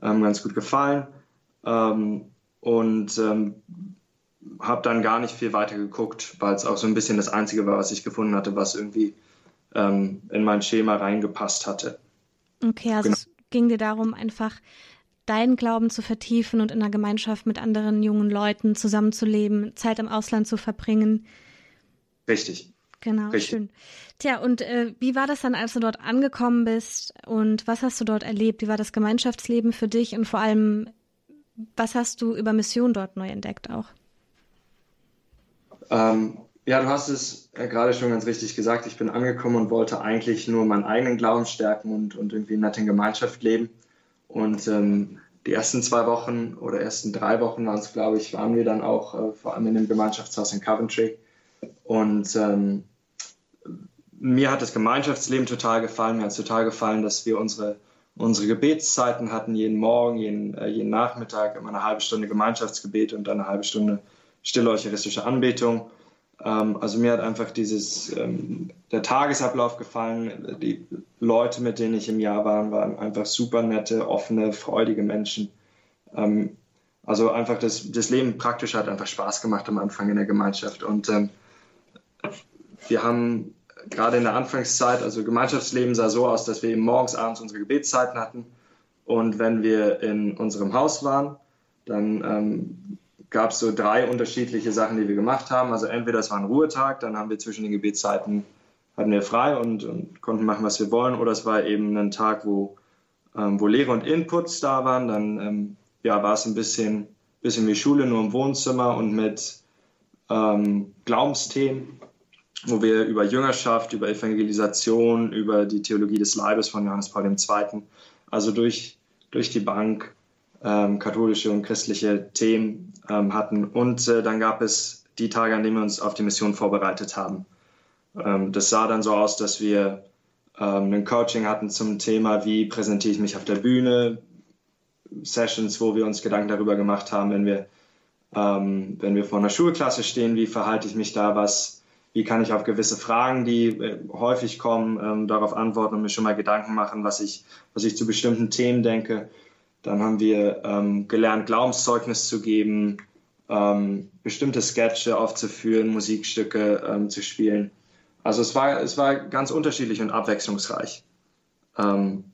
ähm, ganz gut gefallen. Ähm, und ähm, habe dann gar nicht viel weiter geguckt, weil es auch so ein bisschen das Einzige war, was ich gefunden hatte, was irgendwie ähm, in mein Schema reingepasst hatte. Okay, also genau ging dir darum, einfach deinen Glauben zu vertiefen und in einer Gemeinschaft mit anderen jungen Leuten zusammenzuleben, Zeit im Ausland zu verbringen. Richtig. Genau, Richtig. schön. Tja, und äh, wie war das dann, als du dort angekommen bist und was hast du dort erlebt? Wie war das Gemeinschaftsleben für dich und vor allem, was hast du über Mission dort neu entdeckt auch? Ähm, ja, du hast es äh, gerade schon ganz richtig gesagt. Ich bin angekommen und wollte eigentlich nur meinen eigenen Glauben stärken und, und irgendwie nett in Gemeinschaft leben. Und ähm, die ersten zwei Wochen oder ersten drei Wochen waren es, glaube ich, waren wir dann auch äh, vor allem in dem Gemeinschaftshaus in Coventry. Und ähm, mir hat das Gemeinschaftsleben total gefallen. Mir hat es total gefallen, dass wir unsere, unsere Gebetszeiten hatten, jeden Morgen, jeden, äh, jeden Nachmittag, immer eine halbe Stunde Gemeinschaftsgebet und dann eine halbe Stunde stille eucharistische Anbetung. Ähm, also mir hat einfach dieses, ähm, der Tagesablauf gefallen. Die Leute, mit denen ich im Jahr war, waren einfach super nette, offene, freudige Menschen. Ähm, also einfach das, das Leben praktisch hat einfach Spaß gemacht am Anfang in der Gemeinschaft. Und wir haben gerade in der Anfangszeit, also Gemeinschaftsleben sah so aus, dass wir eben morgens, abends unsere Gebetszeiten hatten. Und wenn wir in unserem Haus waren, dann ähm, gab es so drei unterschiedliche Sachen, die wir gemacht haben. Also entweder es war ein Ruhetag, dann haben wir zwischen den Gebetszeiten hatten wir frei und, und konnten machen, was wir wollen, oder es war eben ein Tag, wo, ähm, wo Lehre und Inputs da waren. Dann ähm, ja, war es ein bisschen, bisschen wie Schule, nur im Wohnzimmer und mit, ähm, Glaubensthemen, wo wir über Jüngerschaft, über Evangelisation, über die Theologie des Leibes von Johannes Paul II., also durch, durch die Bank ähm, katholische und christliche Themen ähm, hatten. Und äh, dann gab es die Tage, an denen wir uns auf die Mission vorbereitet haben. Ähm, das sah dann so aus, dass wir ähm, ein Coaching hatten zum Thema, wie präsentiere ich mich auf der Bühne, Sessions, wo wir uns Gedanken darüber gemacht haben, wenn wir, ähm, wenn wir vor einer Schulklasse stehen, wie verhalte ich mich da, was, wie kann ich auf gewisse Fragen, die äh, häufig kommen, ähm, darauf antworten und mir schon mal Gedanken machen, was ich, was ich zu bestimmten Themen denke. Dann haben wir ähm, gelernt, Glaubenszeugnis zu geben, ähm, bestimmte Sketche aufzuführen, Musikstücke ähm, zu spielen. Also es war, es war ganz unterschiedlich und abwechslungsreich. Ähm,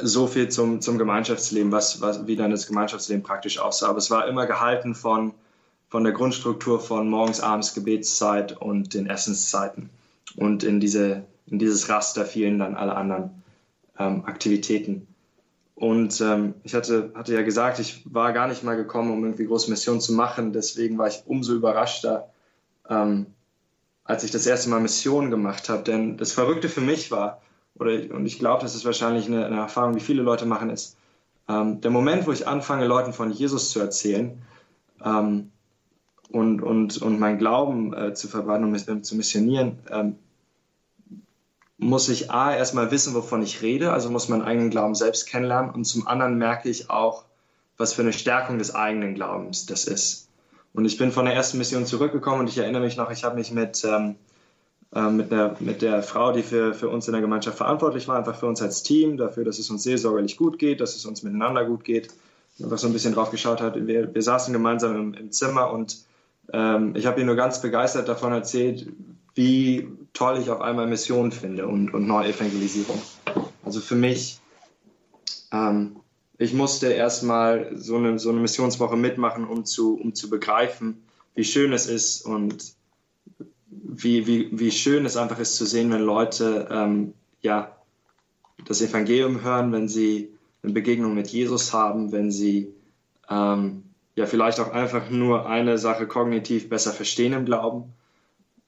so viel zum, zum Gemeinschaftsleben, was, was, wie dann das Gemeinschaftsleben praktisch aussah. Aber es war immer gehalten von, von der Grundstruktur von morgens, abends Gebetszeit und den Essenszeiten. Und in, diese, in dieses Raster fielen dann alle anderen ähm, Aktivitäten. Und ähm, ich hatte, hatte ja gesagt, ich war gar nicht mal gekommen, um irgendwie große Missionen zu machen. Deswegen war ich umso überraschter, ähm, als ich das erste Mal Missionen gemacht habe. Denn das Verrückte für mich war, oder, und ich glaube, das ist wahrscheinlich eine, eine, Erfahrung, die viele Leute machen, ist, ähm, der Moment, wo ich anfange, Leuten von Jesus zu erzählen ähm, und, und, und mein Glauben äh, zu verbreiten und um, zu missionieren, ähm, muss ich A, erstmal wissen, wovon ich rede, also muss meinen eigenen Glauben selbst kennenlernen und zum anderen merke ich auch, was für eine Stärkung des eigenen Glaubens das ist. Und ich bin von der ersten Mission zurückgekommen und ich erinnere mich noch, ich habe mich mit, ähm, äh, mit, der, mit der Frau, die für, für uns in der Gemeinschaft verantwortlich war, einfach für uns als Team, dafür, dass es uns seelsorgerlich gut geht, dass es uns miteinander gut geht, einfach so ein bisschen drauf geschaut hat. Wir, wir saßen gemeinsam im, im Zimmer und ähm, ich habe ihr nur ganz begeistert davon erzählt, wie toll ich auf einmal Mission finde und, und Neuevangelisierung. Also für mich, ähm, ich musste erstmal so eine, so eine Missionswoche mitmachen, um zu, um zu begreifen, wie schön es ist und wie, wie, wie schön es einfach ist zu sehen, wenn Leute ähm, ja, das Evangelium hören, wenn sie eine Begegnung mit Jesus haben, wenn sie ähm, ja vielleicht auch einfach nur eine Sache kognitiv besser verstehen im Glauben.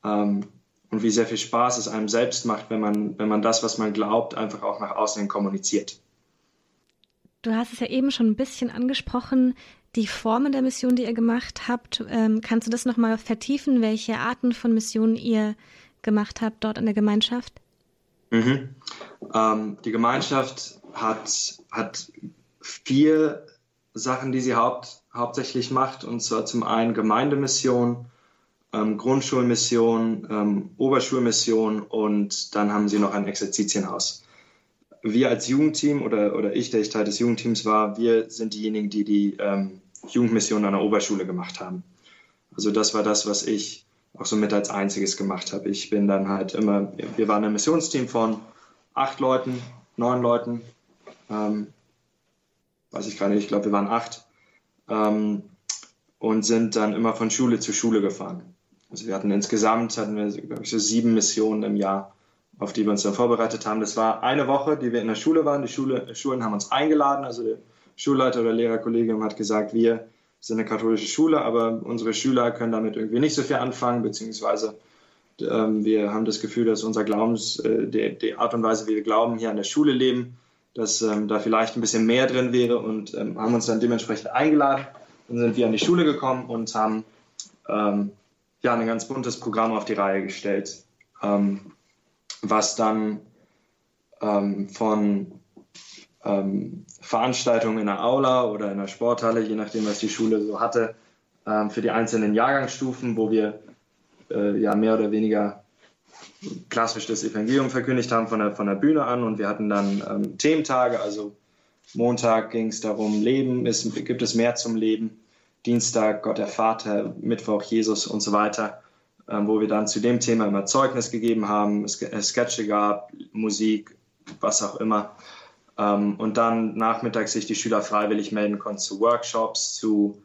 Ähm, und wie sehr viel Spaß es einem selbst macht, wenn man, wenn man das, was man glaubt, einfach auch nach außen kommuniziert. Du hast es ja eben schon ein bisschen angesprochen, die Formen der Mission, die ihr gemacht habt. Ähm, kannst du das nochmal vertiefen, welche Arten von Missionen ihr gemacht habt dort in der Gemeinschaft? Mhm. Ähm, die Gemeinschaft hat, hat vier Sachen, die sie haupt, hauptsächlich macht, und zwar zum einen Gemeindemission, ähm, Grundschulmission, ähm, Oberschulmission und dann haben sie noch ein Exerzitienhaus. Wir als Jugendteam oder, oder ich, der ich Teil des Jugendteams war, wir sind diejenigen, die die ähm, Jugendmission an der Oberschule gemacht haben. Also das war das, was ich auch so mit als einziges gemacht habe. Ich bin dann halt immer, wir waren ein Missionsteam von acht Leuten, neun Leuten, ähm, weiß ich gar nicht, ich glaube, wir waren acht ähm, und sind dann immer von Schule zu Schule gefahren. Also wir hatten insgesamt, hatten wir, glaube ich, so sieben Missionen im Jahr, auf die wir uns dann vorbereitet haben. Das war eine Woche, die wir in der Schule waren. Die Schule, Schulen haben uns eingeladen. Also der Schulleiter oder Lehrerkollegium hat gesagt, wir sind eine katholische Schule, aber unsere Schüler können damit irgendwie nicht so viel anfangen, beziehungsweise ähm, wir haben das Gefühl, dass unser Glaubens, äh, die, die, Art und Weise, wie wir glauben, hier an der Schule leben, dass ähm, da vielleicht ein bisschen mehr drin wäre und ähm, haben uns dann dementsprechend eingeladen. Dann sind wir an die Schule gekommen und haben ähm, ja, ein ganz buntes Programm auf die Reihe gestellt, ähm, was dann ähm, von ähm, Veranstaltungen in der Aula oder in der Sporthalle, je nachdem, was die Schule so hatte, ähm, für die einzelnen Jahrgangsstufen, wo wir äh, ja mehr oder weniger klassisch das Evangelium verkündigt haben von der, von der Bühne an und wir hatten dann ähm, Thementage, also Montag ging es darum, Leben, ist, gibt es mehr zum Leben. Dienstag Gott der Vater, Mittwoch Jesus und so weiter, ähm, wo wir dann zu dem Thema immer Zeugnis gegeben haben, es äh, Sketche gab, Musik, was auch immer. Ähm, und dann nachmittags sich die Schüler freiwillig melden konnten zu Workshops, zu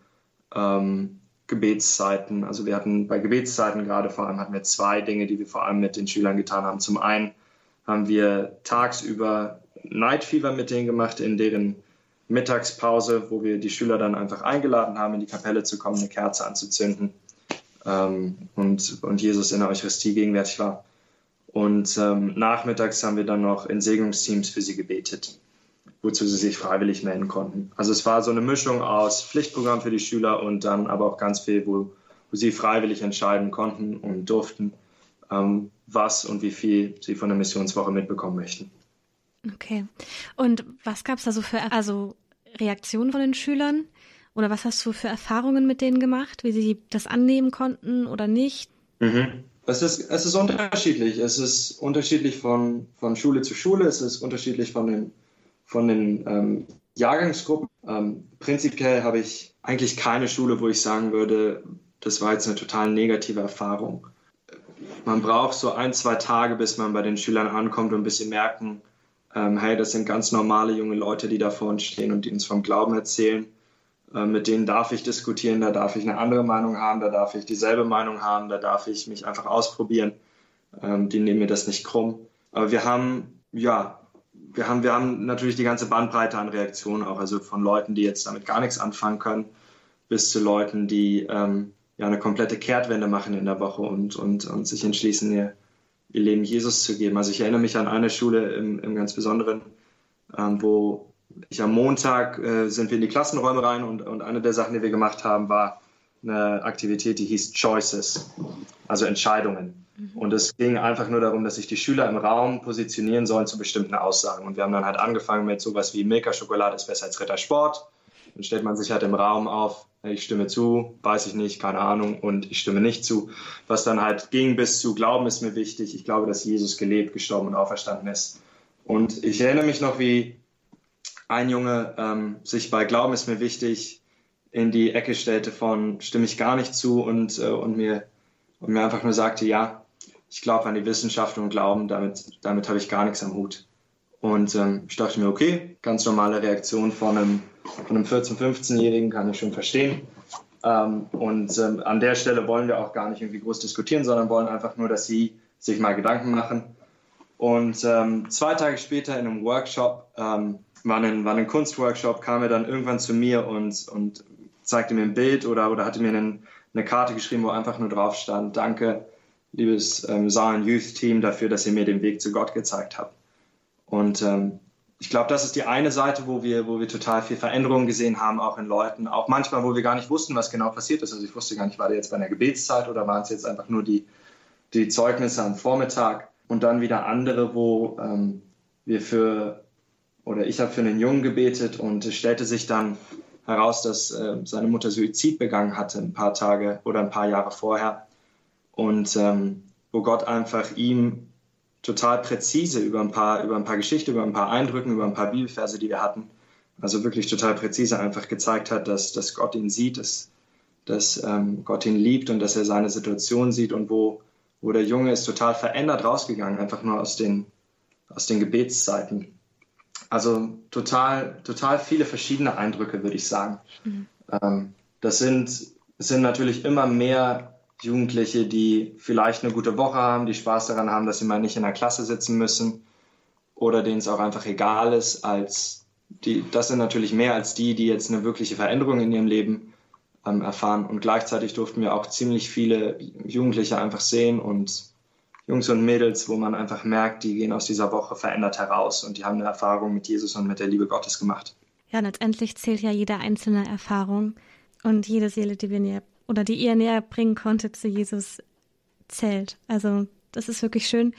ähm, Gebetszeiten. Also wir hatten bei Gebetszeiten gerade vor allem hatten wir zwei Dinge, die wir vor allem mit den Schülern getan haben. Zum einen haben wir tagsüber Night Fever mit denen gemacht, in deren Mittagspause, wo wir die Schüler dann einfach eingeladen haben, in die Kapelle zu kommen, eine Kerze anzuzünden, ähm, und, und Jesus in der Eucharistie gegenwärtig war. Und ähm, nachmittags haben wir dann noch in Segnungsteams für sie gebetet, wozu sie sich freiwillig melden konnten. Also es war so eine Mischung aus Pflichtprogramm für die Schüler und dann aber auch ganz viel, wo, wo sie freiwillig entscheiden konnten und durften, ähm, was und wie viel sie von der Missionswoche mitbekommen möchten. Okay. Und was gab es da so für also Reaktionen von den Schülern? Oder was hast du für Erfahrungen mit denen gemacht, wie sie das annehmen konnten oder nicht? Mhm. Es, ist, es ist unterschiedlich. Es ist unterschiedlich von, von Schule zu Schule. Es ist unterschiedlich von den, von den ähm, Jahrgangsgruppen. Ähm, prinzipiell habe ich eigentlich keine Schule, wo ich sagen würde, das war jetzt eine total negative Erfahrung. Man braucht so ein, zwei Tage, bis man bei den Schülern ankommt und ein bisschen merken, ähm, hey, das sind ganz normale junge Leute, die da vor uns stehen und die uns vom Glauben erzählen. Äh, mit denen darf ich diskutieren, da darf ich eine andere Meinung haben, da darf ich dieselbe Meinung haben, da darf ich mich einfach ausprobieren. Ähm, die nehmen mir das nicht krumm. Aber wir haben, ja, wir haben, wir haben natürlich die ganze Bandbreite an Reaktionen auch, also von Leuten, die jetzt damit gar nichts anfangen können, bis zu Leuten, die ähm, ja eine komplette Kehrtwende machen in der Woche und, und, und sich entschließen, ihr, ihr Leben Jesus zu geben. Also ich erinnere mich an eine Schule im, im ganz Besonderen, ähm, wo ich am Montag äh, sind wir in die Klassenräume rein und, und eine der Sachen, die wir gemacht haben, war eine Aktivität, die hieß Choices, also Entscheidungen. Mhm. Und es ging einfach nur darum, dass sich die Schüler im Raum positionieren sollen zu bestimmten Aussagen. Und wir haben dann halt angefangen mit sowas wie Milka-Schokolade ist besser als Rittersport. Dann stellt man sich halt im Raum auf, ich stimme zu, weiß ich nicht, keine Ahnung, und ich stimme nicht zu. Was dann halt ging bis zu Glauben ist mir wichtig. Ich glaube, dass Jesus gelebt, gestorben und auferstanden ist. Und ich erinnere mich noch, wie ein Junge ähm, sich bei Glauben ist mir wichtig in die Ecke stellte von stimme ich gar nicht zu und, äh, und, mir, und mir einfach nur sagte, ja, ich glaube an die Wissenschaft und Glauben, damit, damit habe ich gar nichts am Hut. Und ähm, ich dachte mir, okay, ganz normale Reaktion von einem, von einem 14-, 15-Jährigen kann ich schon verstehen. Ähm, und ähm, an der Stelle wollen wir auch gar nicht irgendwie groß diskutieren, sondern wollen einfach nur, dass sie sich mal Gedanken machen. Und ähm, zwei Tage später in einem Workshop ähm, war ein, war ein Kunstworkshop, kam er dann irgendwann zu mir und, und zeigte mir ein Bild oder, oder hatte mir einen, eine Karte geschrieben, wo einfach nur drauf stand, danke, liebes ähm, Zion Youth Team, dafür, dass ihr mir den Weg zu Gott gezeigt habt. Und ähm, ich glaube, das ist die eine Seite, wo wir, wo wir total viel Veränderungen gesehen haben, auch in Leuten. Auch manchmal, wo wir gar nicht wussten, was genau passiert ist. Also ich wusste gar nicht, war der jetzt bei einer Gebetszeit oder waren es jetzt einfach nur die, die Zeugnisse am Vormittag. Und dann wieder andere, wo ähm, wir für oder ich habe für einen Jungen gebetet und es stellte sich dann heraus, dass äh, seine Mutter Suizid begangen hatte, ein paar Tage oder ein paar Jahre vorher. Und ähm, wo Gott einfach ihm total präzise über ein paar, über ein paar Geschichten, über ein paar Eindrücken, über ein paar Bibelverse, die wir hatten, also wirklich total präzise einfach gezeigt hat, dass, dass Gott ihn sieht, dass, dass ähm, Gott ihn liebt und dass er seine Situation sieht und wo, wo der Junge ist total verändert rausgegangen, einfach nur aus den, aus den Gebetszeiten. Also total, total viele verschiedene Eindrücke, würde ich sagen. Mhm. Ähm, das sind, sind natürlich immer mehr Jugendliche, die vielleicht eine gute Woche haben, die Spaß daran haben, dass sie mal nicht in der Klasse sitzen müssen oder denen es auch einfach egal ist, als die, das sind natürlich mehr als die, die jetzt eine wirkliche Veränderung in ihrem Leben ähm, erfahren. Und gleichzeitig durften wir auch ziemlich viele Jugendliche einfach sehen und Jungs und Mädels, wo man einfach merkt, die gehen aus dieser Woche verändert heraus und die haben eine Erfahrung mit Jesus und mit der Liebe Gottes gemacht. Ja, letztendlich zählt ja jede einzelne Erfahrung und jede Seele, die wir näher oder die ihr näher bringen konntet zu Jesus, zählt. Also das ist wirklich schön.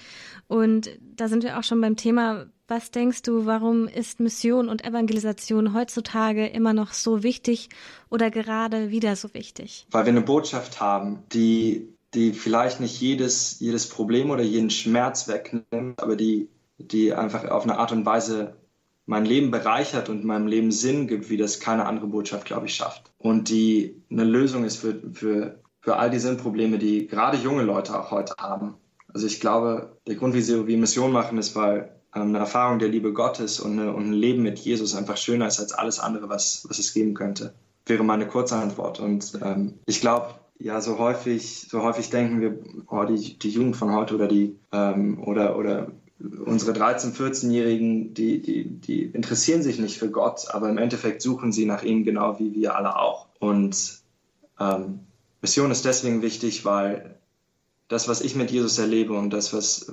Und da sind wir auch schon beim Thema, was denkst du, warum ist Mission und Evangelisation heutzutage immer noch so wichtig oder gerade wieder so wichtig? Weil wir eine Botschaft haben, die die vielleicht nicht jedes, jedes Problem oder jeden Schmerz wegnimmt, aber die, die einfach auf eine Art und Weise mein Leben bereichert und meinem Leben Sinn gibt, wie das keine andere Botschaft, glaube ich, schafft. Und die eine Lösung ist für, für, für all die Sinnprobleme, die gerade junge Leute auch heute haben. Also ich glaube, der Grund, wie sie Mission machen, ist, weil ähm, eine Erfahrung der Liebe Gottes und, eine, und ein Leben mit Jesus einfach schöner ist als alles andere, was, was es geben könnte. Wäre meine kurze Antwort. Und ähm, ich glaube, ja, so häufig, so häufig denken wir, oh, die, die Jugend von heute oder die ähm, oder oder unsere 13-, 14-Jährigen, die, die, die interessieren sich nicht für Gott, aber im Endeffekt suchen sie nach ihm genau wie wir alle auch. Und ähm, Mission ist deswegen wichtig, weil das, was ich mit Jesus erlebe und das, was,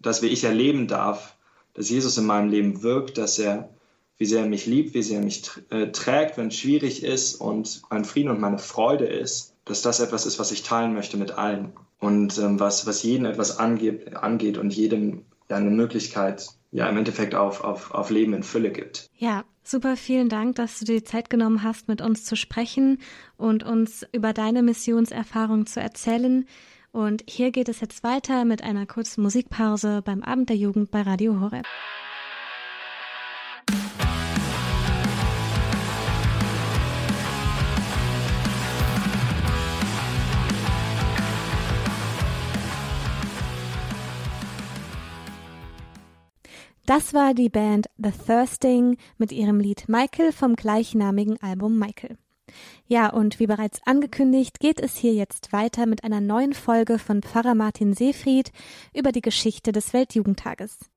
das, wie ich erleben darf, dass Jesus in meinem Leben wirkt, dass er, wie sehr er mich liebt, wie sehr er mich äh, trägt, wenn es schwierig ist und mein Frieden und meine Freude ist, dass das etwas ist, was ich teilen möchte mit allen und ähm, was, was jeden etwas angeht, angeht und jedem ja eine Möglichkeit, ja im Endeffekt auf, auf, auf Leben in Fülle gibt. Ja, super, vielen Dank, dass du dir die Zeit genommen hast, mit uns zu sprechen und uns über deine Missionserfahrung zu erzählen. Und hier geht es jetzt weiter mit einer kurzen Musikpause beim Abend der Jugend bei Radio Horeb. Das war die Band The Thirsting mit ihrem Lied Michael vom gleichnamigen Album Michael. Ja, und wie bereits angekündigt, geht es hier jetzt weiter mit einer neuen Folge von Pfarrer Martin Seefried über die Geschichte des Weltjugendtages.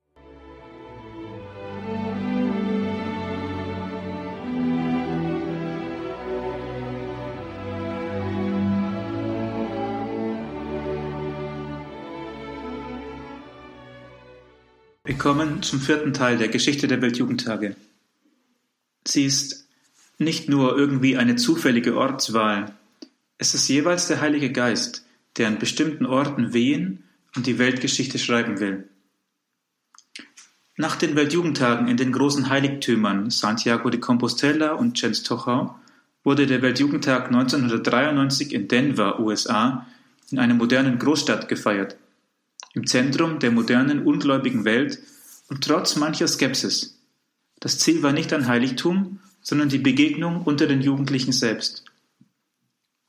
Wir kommen zum vierten Teil der Geschichte der Weltjugendtage. Sie ist nicht nur irgendwie eine zufällige Ortswahl, es ist jeweils der Heilige Geist, der an bestimmten Orten wehen und die Weltgeschichte schreiben will. Nach den Weltjugendtagen in den großen Heiligtümern Santiago de Compostela und Częstochow wurde der Weltjugendtag 1993 in Denver, USA, in einer modernen Großstadt gefeiert, im Zentrum der modernen ungläubigen Welt und trotz mancher Skepsis. Das Ziel war nicht ein Heiligtum, sondern die Begegnung unter den Jugendlichen selbst.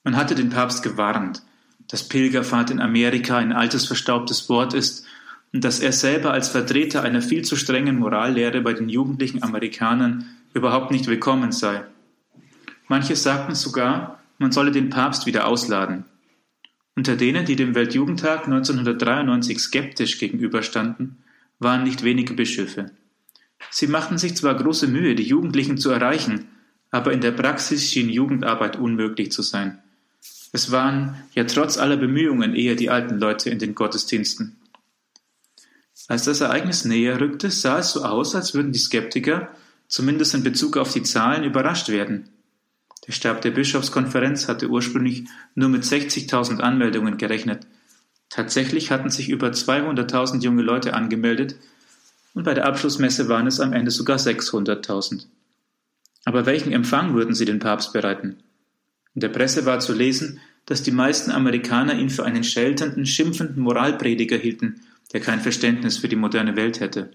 Man hatte den Papst gewarnt, dass Pilgerfahrt in Amerika ein altes verstaubtes Wort ist und dass er selber als Vertreter einer viel zu strengen Morallehre bei den jugendlichen Amerikanern überhaupt nicht willkommen sei. Manche sagten sogar, man solle den Papst wieder ausladen. Unter denen, die dem Weltjugendtag 1993 skeptisch gegenüberstanden, waren nicht wenige Bischöfe. Sie machten sich zwar große Mühe, die Jugendlichen zu erreichen, aber in der Praxis schien Jugendarbeit unmöglich zu sein. Es waren ja trotz aller Bemühungen eher die alten Leute in den Gottesdiensten. Als das Ereignis näher rückte, sah es so aus, als würden die Skeptiker, zumindest in Bezug auf die Zahlen, überrascht werden. Der Stab der Bischofskonferenz hatte ursprünglich nur mit 60.000 Anmeldungen gerechnet. Tatsächlich hatten sich über 200.000 junge Leute angemeldet, und bei der Abschlussmesse waren es am Ende sogar 600.000. Aber welchen Empfang würden sie den Papst bereiten? In der Presse war zu lesen, dass die meisten Amerikaner ihn für einen scheltenden, schimpfenden Moralprediger hielten, der kein Verständnis für die moderne Welt hätte.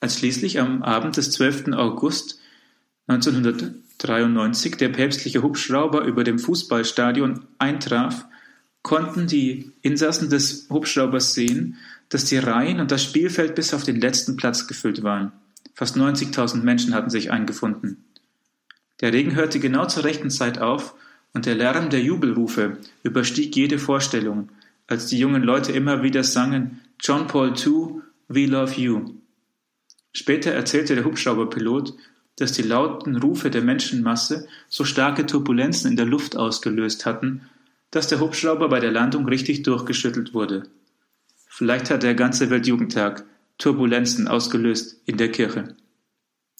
Als schließlich am Abend des 12. August 1993 der päpstliche Hubschrauber über dem Fußballstadion eintraf, konnten die Insassen des Hubschraubers sehen, dass die Reihen und das Spielfeld bis auf den letzten Platz gefüllt waren. Fast 90.000 Menschen hatten sich eingefunden. Der Regen hörte genau zur rechten Zeit auf und der Lärm der Jubelrufe überstieg jede Vorstellung, als die jungen Leute immer wieder sangen John Paul II, We Love You. Später erzählte der Hubschrauberpilot, dass die lauten Rufe der Menschenmasse so starke Turbulenzen in der Luft ausgelöst hatten, dass der Hubschrauber bei der Landung richtig durchgeschüttelt wurde. Vielleicht hat der ganze Weltjugendtag Turbulenzen ausgelöst in der Kirche.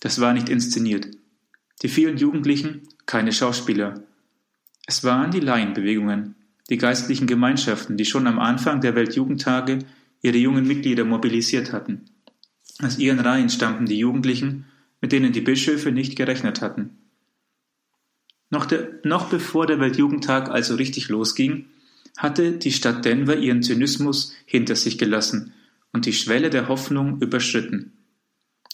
Das war nicht inszeniert. Die vielen Jugendlichen, keine Schauspieler. Es waren die Laienbewegungen, die geistlichen Gemeinschaften, die schon am Anfang der Weltjugendtage ihre jungen Mitglieder mobilisiert hatten. Aus ihren Reihen stammten die Jugendlichen, mit denen die Bischöfe nicht gerechnet hatten. Noch, der, noch bevor der Weltjugendtag also richtig losging, hatte die Stadt Denver ihren Zynismus hinter sich gelassen und die Schwelle der Hoffnung überschritten.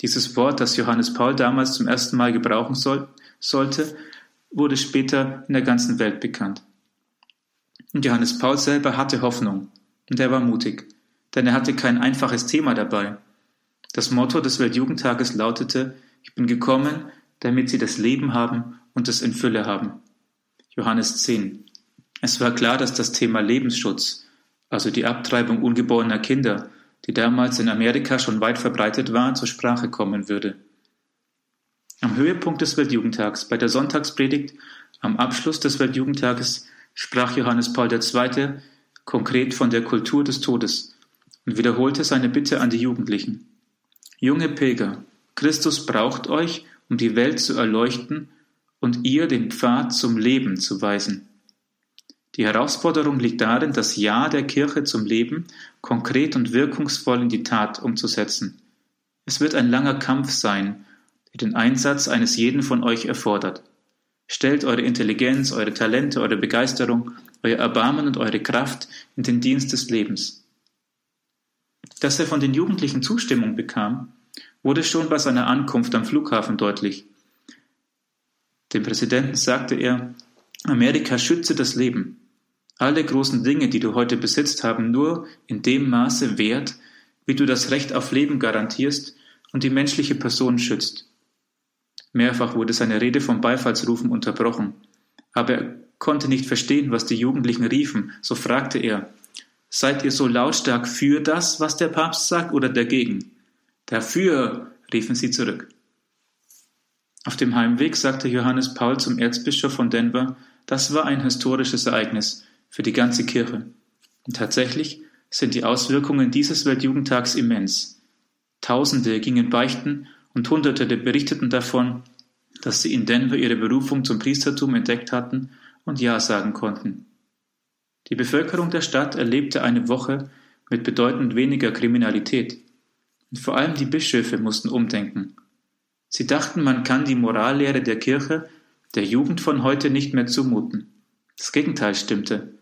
Dieses Wort, das Johannes Paul damals zum ersten Mal gebrauchen soll, sollte, wurde später in der ganzen Welt bekannt. Und Johannes Paul selber hatte Hoffnung und er war mutig, denn er hatte kein einfaches Thema dabei. Das Motto des Weltjugendtages lautete, ich bin gekommen, damit sie das Leben haben und es in Fülle haben. Johannes 10. Es war klar, dass das Thema Lebensschutz, also die Abtreibung ungeborener Kinder, die damals in Amerika schon weit verbreitet war, zur Sprache kommen würde. Am Höhepunkt des Weltjugendtags, bei der Sonntagspredigt Am Abschluss des Weltjugendtages sprach Johannes Paul II. konkret von der Kultur des Todes und wiederholte seine Bitte an die Jugendlichen. Junge Pilger, Christus braucht euch, um die Welt zu erleuchten und ihr den Pfad zum Leben zu weisen. Die Herausforderung liegt darin, das Ja der Kirche zum Leben konkret und wirkungsvoll in die Tat umzusetzen. Es wird ein langer Kampf sein, der den Einsatz eines jeden von euch erfordert. Stellt eure Intelligenz, eure Talente, eure Begeisterung, euer Erbarmen und eure Kraft in den Dienst des Lebens. Dass er von den Jugendlichen Zustimmung bekam, wurde schon bei seiner Ankunft am Flughafen deutlich. Dem Präsidenten sagte er, Amerika schütze das Leben. Alle großen Dinge, die du heute besitzt, haben nur in dem Maße Wert, wie du das Recht auf Leben garantierst und die menschliche Person schützt. Mehrfach wurde seine Rede vom Beifallsrufen unterbrochen, aber er konnte nicht verstehen, was die Jugendlichen riefen, so fragte er, Seid ihr so lautstark für das, was der Papst sagt, oder dagegen? Dafür, riefen sie zurück. Auf dem Heimweg sagte Johannes Paul zum Erzbischof von Denver, das war ein historisches Ereignis, für die ganze Kirche. Und tatsächlich sind die Auswirkungen dieses Weltjugendtags immens. Tausende gingen beichten und Hunderte berichteten davon, dass sie in Denver ihre Berufung zum Priestertum entdeckt hatten und Ja sagen konnten. Die Bevölkerung der Stadt erlebte eine Woche mit bedeutend weniger Kriminalität. Und vor allem die Bischöfe mussten umdenken. Sie dachten, man kann die Morallehre der Kirche der Jugend von heute nicht mehr zumuten. Das Gegenteil stimmte.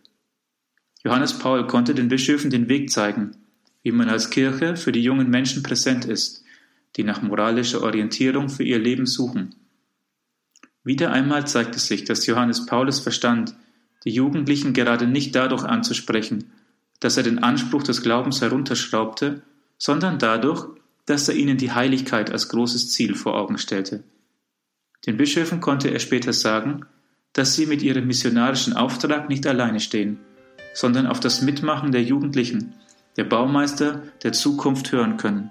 Johannes Paul konnte den Bischöfen den Weg zeigen, wie man als Kirche für die jungen Menschen präsent ist, die nach moralischer Orientierung für ihr Leben suchen. Wieder einmal zeigte sich, dass Johannes Paulus verstand, die Jugendlichen gerade nicht dadurch anzusprechen, dass er den Anspruch des Glaubens herunterschraubte, sondern dadurch, dass er ihnen die Heiligkeit als großes Ziel vor Augen stellte. Den Bischöfen konnte er später sagen, dass sie mit ihrem missionarischen Auftrag nicht alleine stehen, sondern auf das Mitmachen der Jugendlichen, der Baumeister der Zukunft hören können.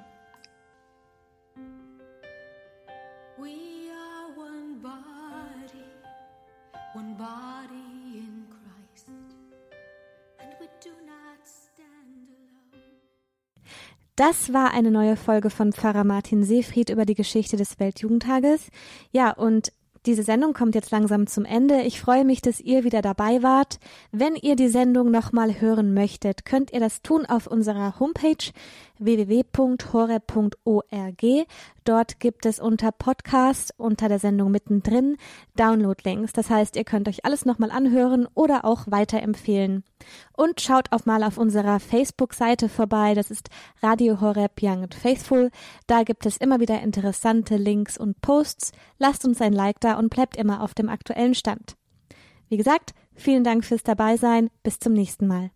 Das war eine neue Folge von Pfarrer Martin Seefried über die Geschichte des Weltjugendtages. Ja, und diese Sendung kommt jetzt langsam zum Ende. Ich freue mich, dass ihr wieder dabei wart. Wenn ihr die Sendung nochmal hören möchtet, könnt ihr das tun auf unserer Homepage www.hore.org. Dort gibt es unter Podcast unter der Sendung mittendrin Download-Links. Das heißt, ihr könnt euch alles nochmal anhören oder auch weiterempfehlen. Und schaut auch mal auf unserer Facebook-Seite vorbei. Das ist Radio Horeb Young and Faithful. Da gibt es immer wieder interessante Links und Posts. Lasst uns ein Like da und bleibt immer auf dem aktuellen Stand. Wie gesagt, vielen Dank fürs Dabeisein. Bis zum nächsten Mal.